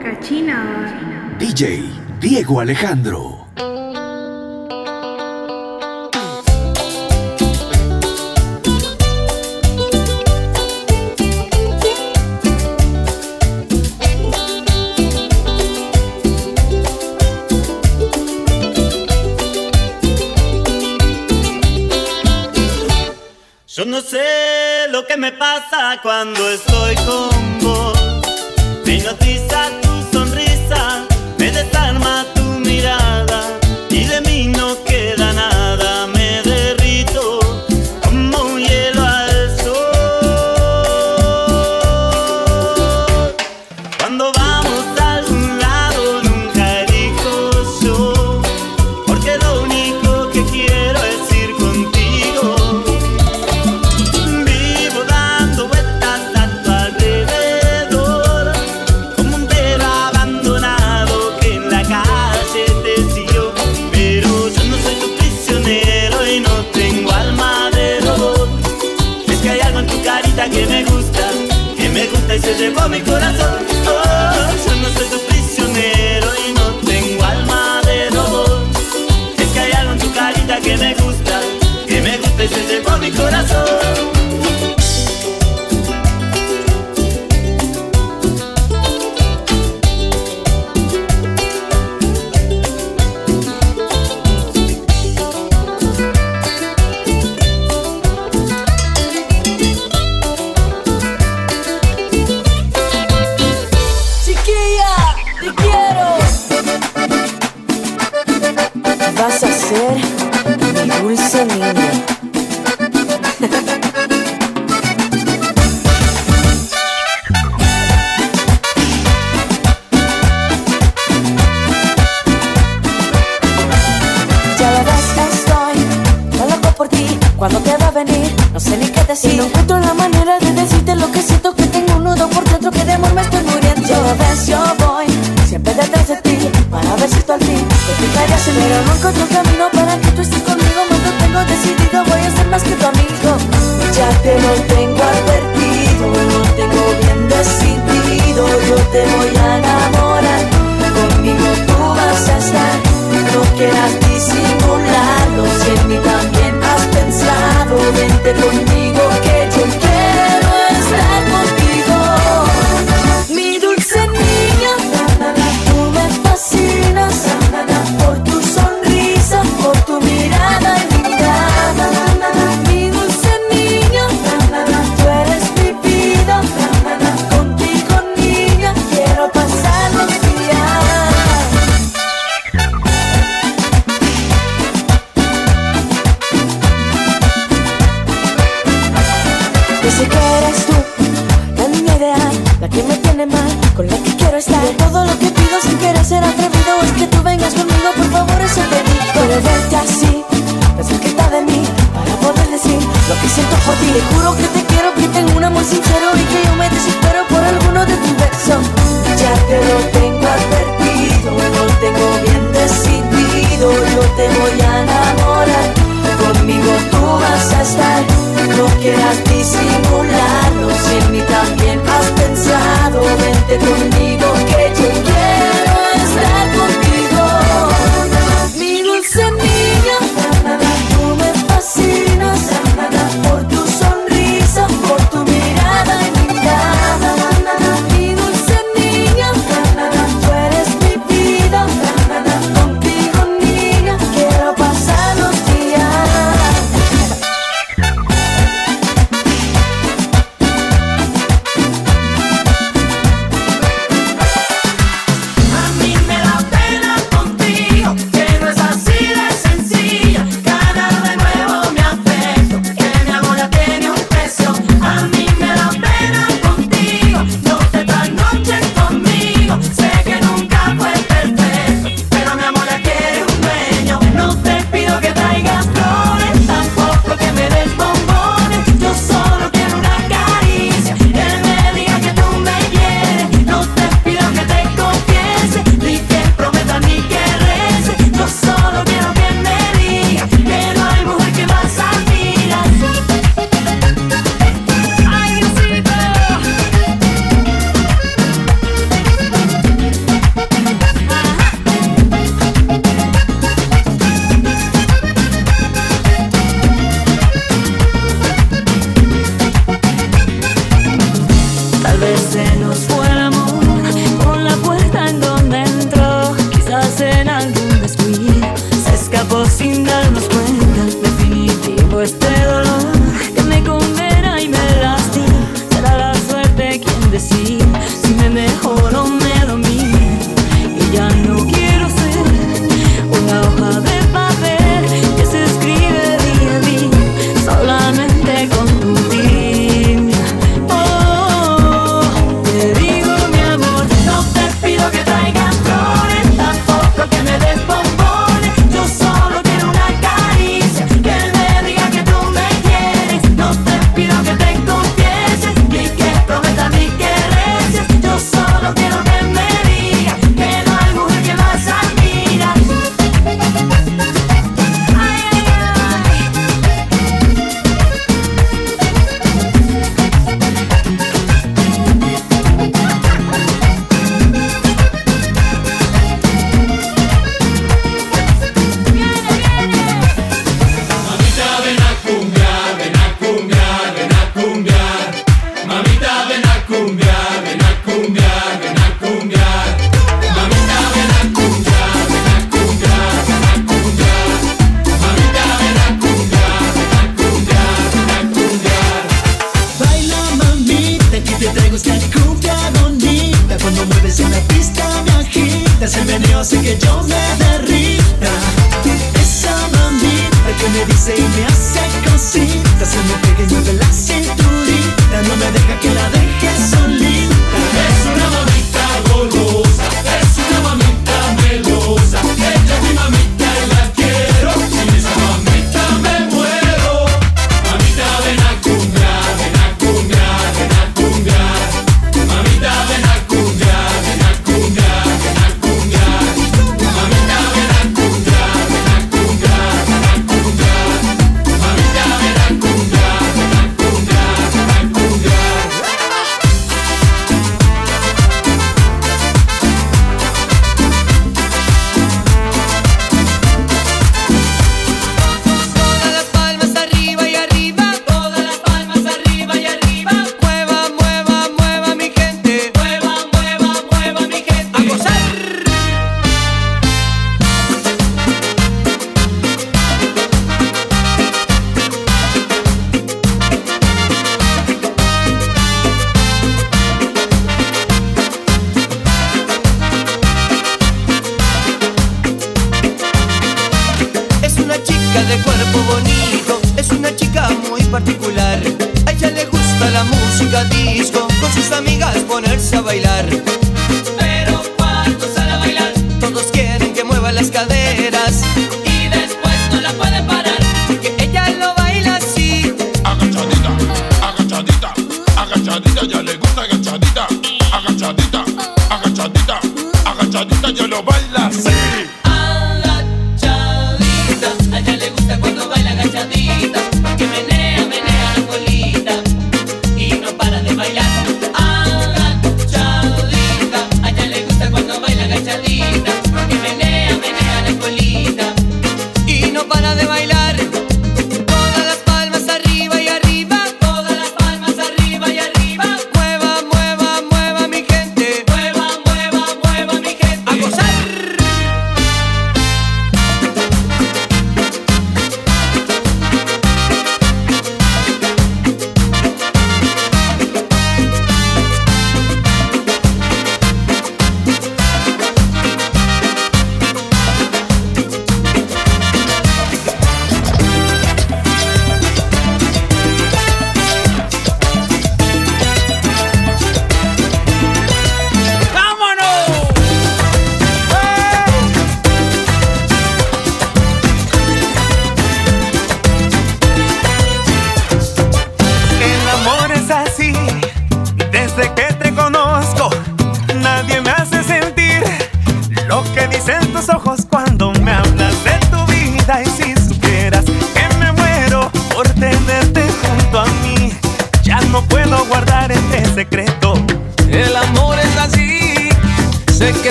Cachina. DJ Diego Alejandro. Yo no sé lo que me pasa cuando estoy con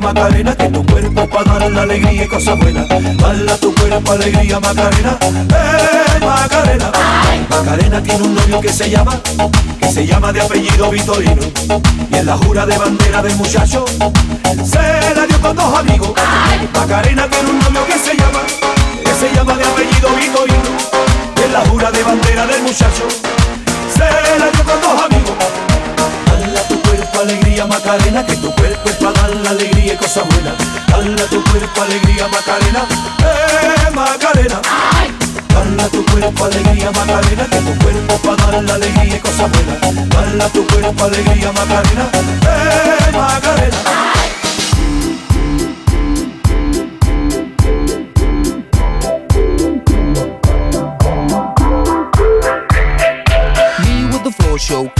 Macarena, que tu cuerpo para dar la alegría y cosas buenas. Dale a tu cuerpo alegría, Macarena, eh, Macarena. Macarena tiene un novio que se llama, que se llama de apellido Vitorino. Y en la jura de bandera del muchacho, se la dio con dos amigos. Macarena tiene un novio que se llama se llama de apellido Vitorino, en la jura de bandera del muchacho, se la dio con dos amigos. Alegría Macarena, que tu cuerpo es para dar la alegría y cosas buenas. Dale a tu cuerpo alegría Macarena, eh Macarena. Dale a tu cuerpo alegría Macarena, que tu cuerpo para dar la alegría y cosas buenas. Dale a tu cuerpo alegría Macarena, eh Macarena.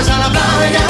vamos a la playa.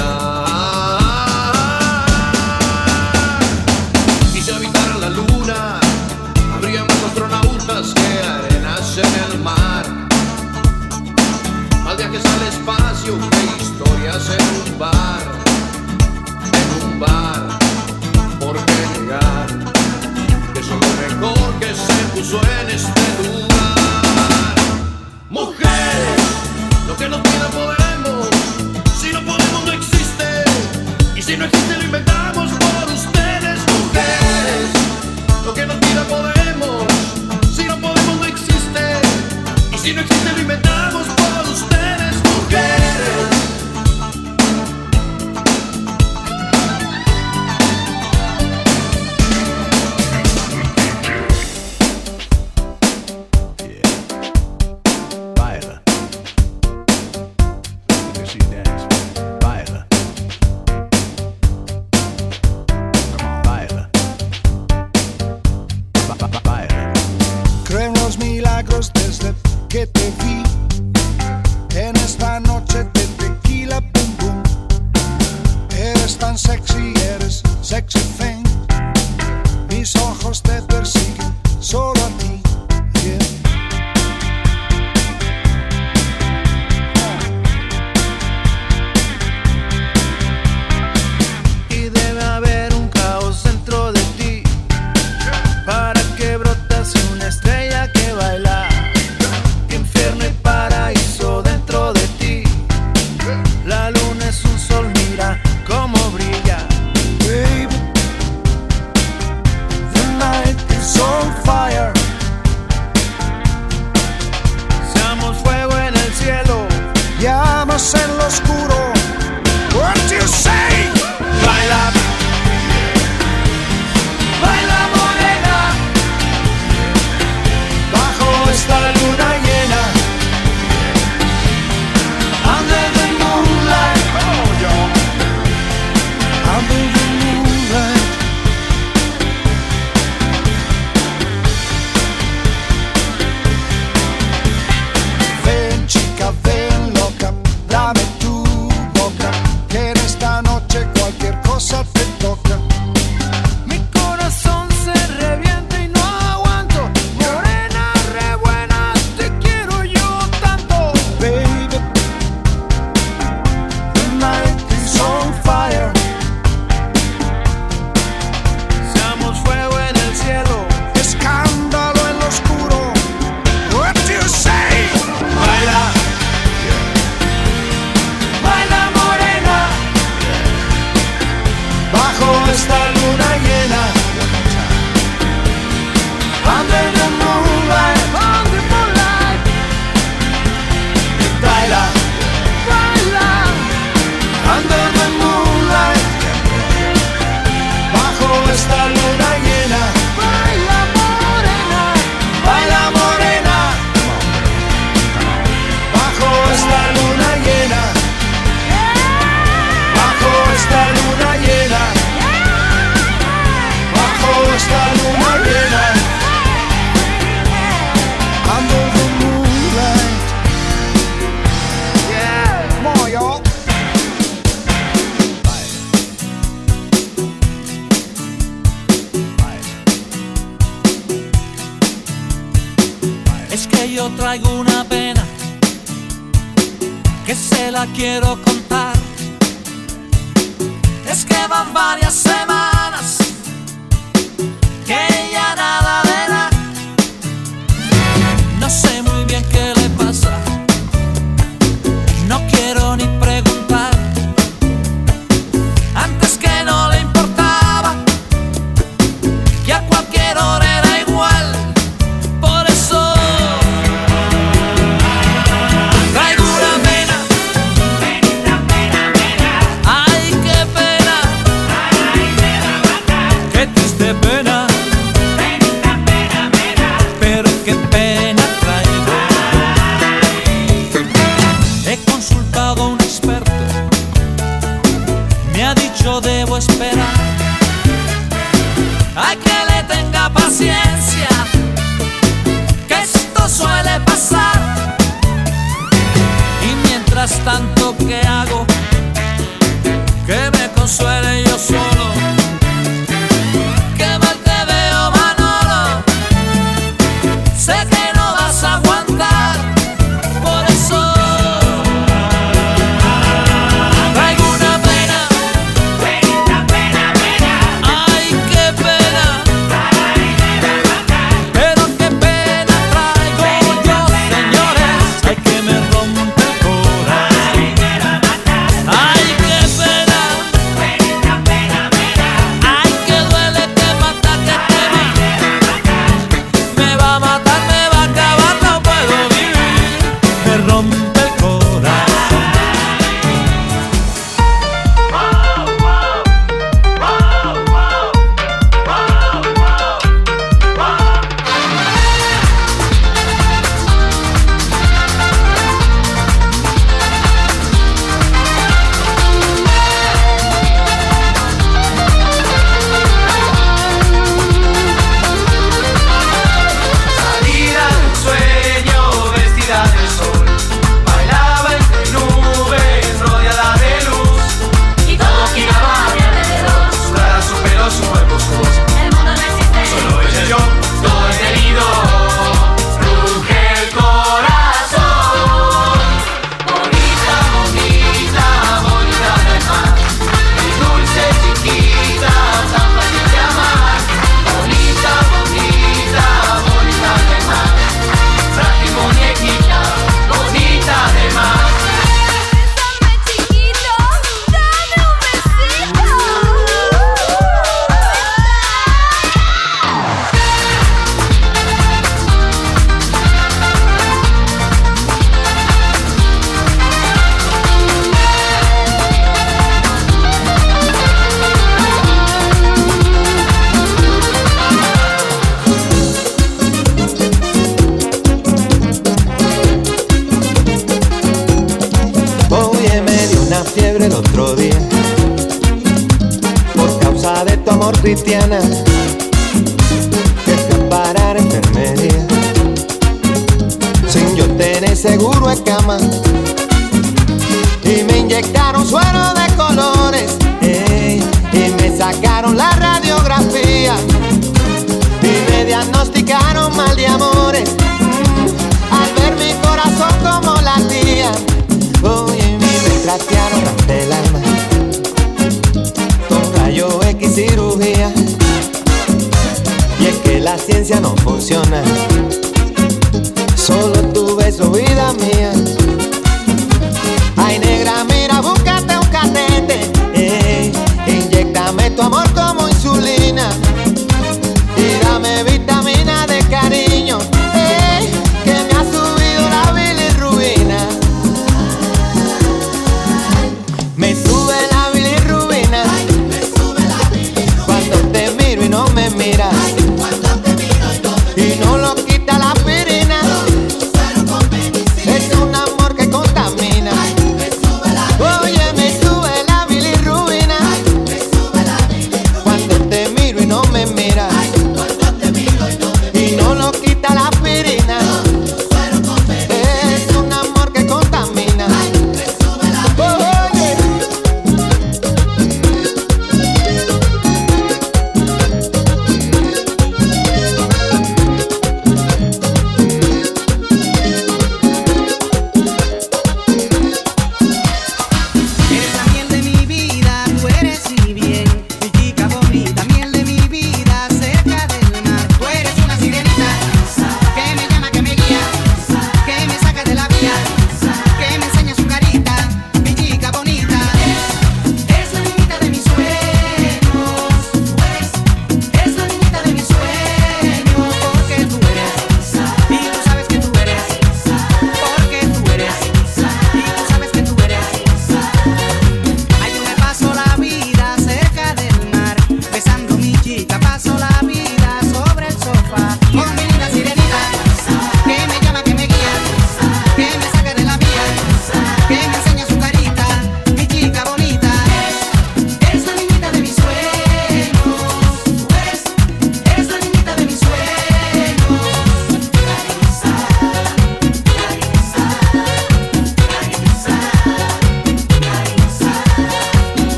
espacio de historias en un bar, en un bar, ¿por qué negar? Que es lo mejor que se puso en espacio. cristiana, escapar a enfermería, sin yo tener seguro en cama.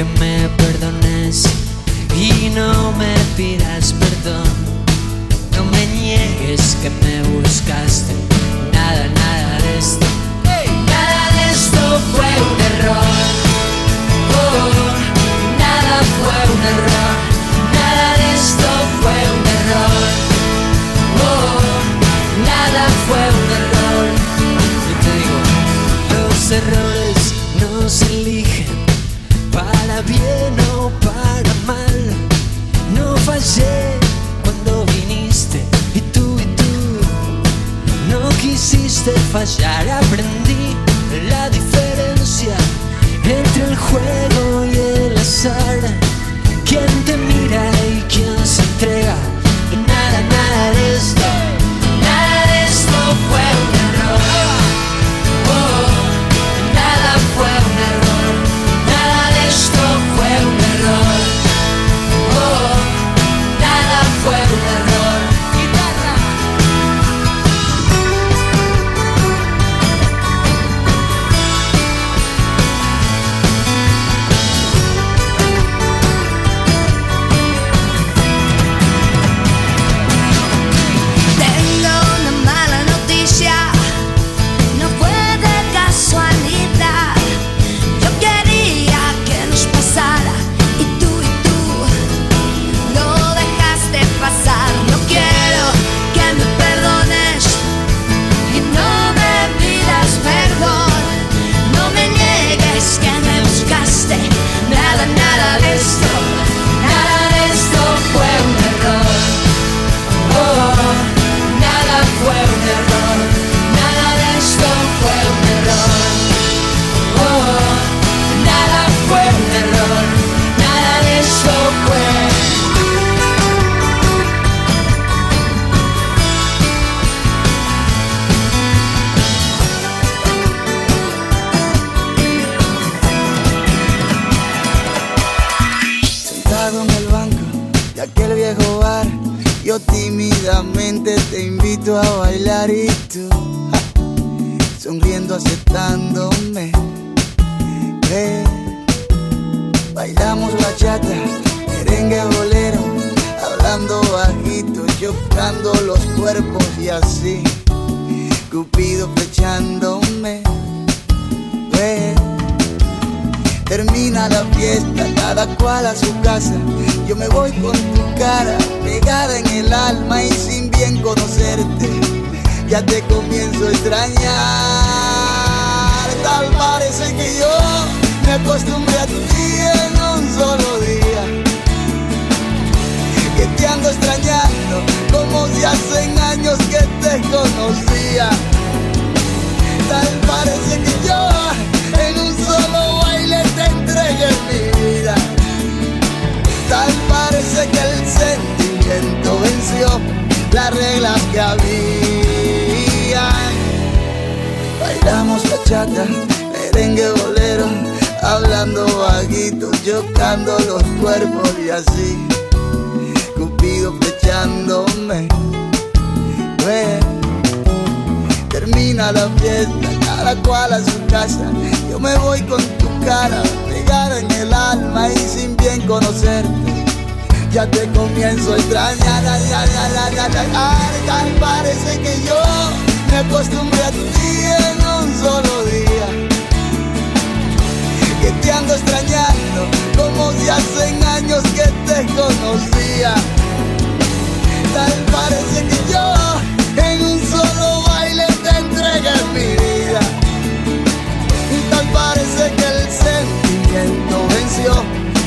Que me 100 años que te conocía. Tal parece que yo en un solo baile te entregué mi vida. Tal parece que el sentimiento venció las reglas que había. Bailamos bachata, merengue bolero, hablando vaguito, chocando los cuerpos y así, Cupido flechándome. Termina la fiesta, cada cual a su casa. Yo me voy con tu cara pegada en el alma y sin bien conocerte. Ya te comienzo a extrañar, ay, parece que yo me acostumbré a ti en un solo día. Que te ando extrañando como si hacen años que te conocía. Tal parece que yo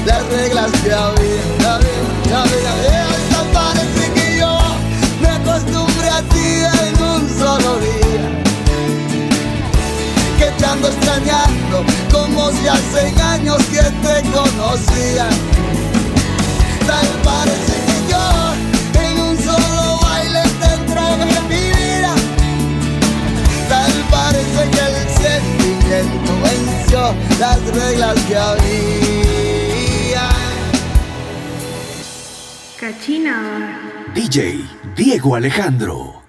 las reglas que había. Había, había, había. Parece que yo me acostumbré a ti en un solo día. Que te ando extrañando como si hacen años que te conocía. Tal parece las reglas que había. Cachina. DJ Diego Alejandro.